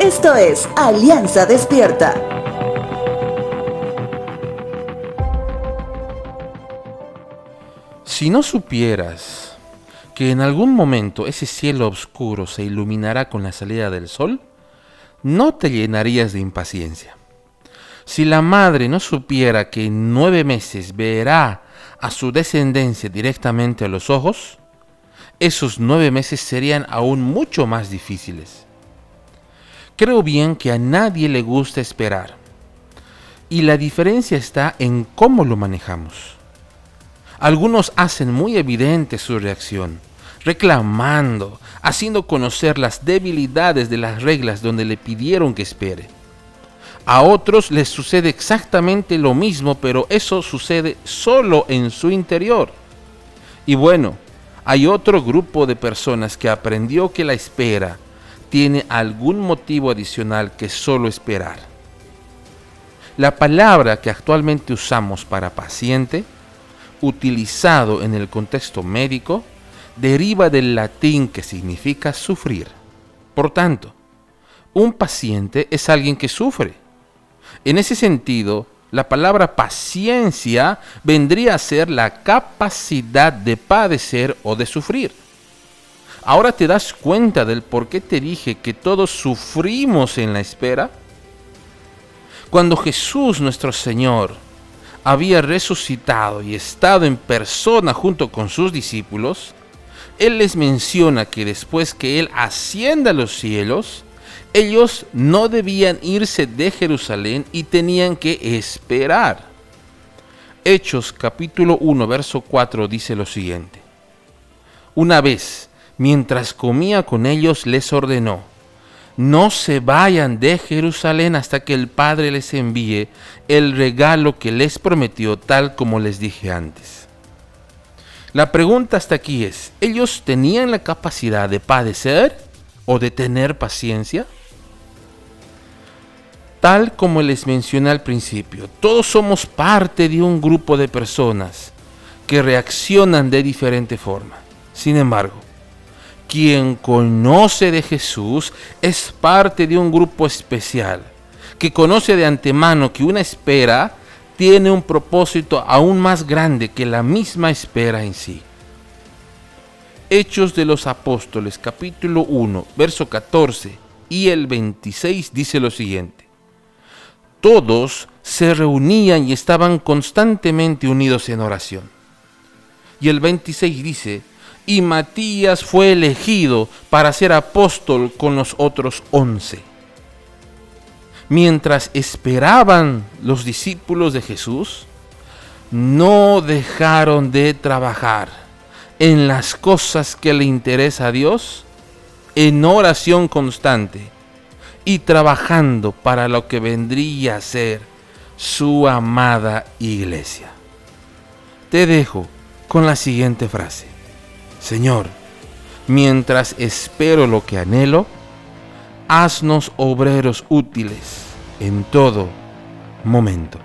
Esto es Alianza Despierta. Si no supieras que en algún momento ese cielo oscuro se iluminará con la salida del sol, no te llenarías de impaciencia. Si la madre no supiera que en nueve meses verá a su descendencia directamente a los ojos, esos nueve meses serían aún mucho más difíciles. Creo bien que a nadie le gusta esperar. Y la diferencia está en cómo lo manejamos. Algunos hacen muy evidente su reacción, reclamando, haciendo conocer las debilidades de las reglas donde le pidieron que espere. A otros les sucede exactamente lo mismo, pero eso sucede solo en su interior. Y bueno, hay otro grupo de personas que aprendió que la espera tiene algún motivo adicional que solo esperar. La palabra que actualmente usamos para paciente, utilizado en el contexto médico, deriva del latín que significa sufrir. Por tanto, un paciente es alguien que sufre. En ese sentido, la palabra paciencia vendría a ser la capacidad de padecer o de sufrir. Ahora te das cuenta del por qué te dije que todos sufrimos en la espera. Cuando Jesús nuestro Señor había resucitado y estado en persona junto con sus discípulos, Él les menciona que después que Él ascienda a los cielos, ellos no debían irse de Jerusalén y tenían que esperar. Hechos capítulo 1, verso 4 dice lo siguiente. Una vez mientras comía con ellos, les ordenó, no se vayan de Jerusalén hasta que el Padre les envíe el regalo que les prometió, tal como les dije antes. La pregunta hasta aquí es, ¿ellos tenían la capacidad de padecer o de tener paciencia? Tal como les mencioné al principio, todos somos parte de un grupo de personas que reaccionan de diferente forma. Sin embargo, quien conoce de Jesús es parte de un grupo especial, que conoce de antemano que una espera tiene un propósito aún más grande que la misma espera en sí. Hechos de los Apóstoles capítulo 1, verso 14 y el 26 dice lo siguiente. Todos se reunían y estaban constantemente unidos en oración. Y el 26 dice, y Matías fue elegido para ser apóstol con los otros once. Mientras esperaban los discípulos de Jesús, no dejaron de trabajar en las cosas que le interesa a Dios, en oración constante y trabajando para lo que vendría a ser su amada iglesia. Te dejo con la siguiente frase. Señor, mientras espero lo que anhelo, haznos obreros útiles en todo momento.